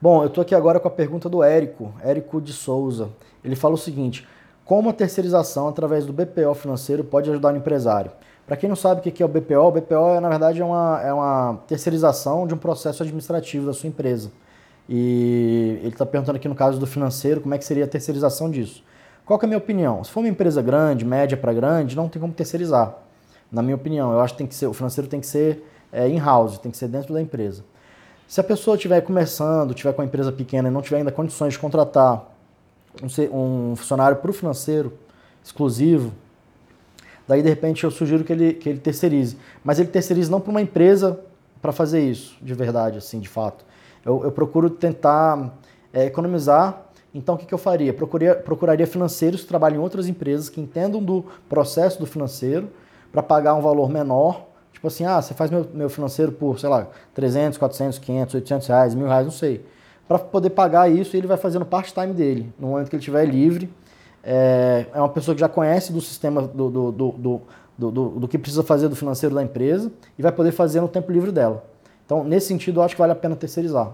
Bom, eu estou aqui agora com a pergunta do Érico, Érico de Souza. Ele fala o seguinte: como a terceirização através do BPO financeiro pode ajudar o empresário? Para quem não sabe o que é o BPO, o BPO na verdade é uma, é uma terceirização de um processo administrativo da sua empresa. E ele está perguntando aqui no caso do financeiro como é que seria a terceirização disso. Qual é a minha opinião? Se for uma empresa grande, média para grande, não tem como terceirizar. Na minha opinião, eu acho que tem que ser, o financeiro tem que ser é, in-house, tem que ser dentro da empresa. Se a pessoa estiver começando, estiver com uma empresa pequena e não tiver ainda condições de contratar um, um funcionário para o financeiro exclusivo, daí de repente eu sugiro que ele, que ele terceirize. Mas ele terceirize não para uma empresa para fazer isso, de verdade, assim, de fato. Eu, eu procuro tentar é, economizar. Então o que, que eu faria? Procuraria, procuraria financeiros que trabalham em outras empresas que entendam do processo do financeiro para pagar um valor menor Tipo assim, ah, você faz meu, meu financeiro por, sei lá, 300, 400, 500, 800 reais, mil reais, não sei. Para poder pagar isso, ele vai fazendo part-time dele. No momento que ele estiver livre, é, é uma pessoa que já conhece do sistema do, do, do, do, do, do que precisa fazer do financeiro da empresa e vai poder fazer no tempo livre dela. Então, nesse sentido, eu acho que vale a pena terceirizar.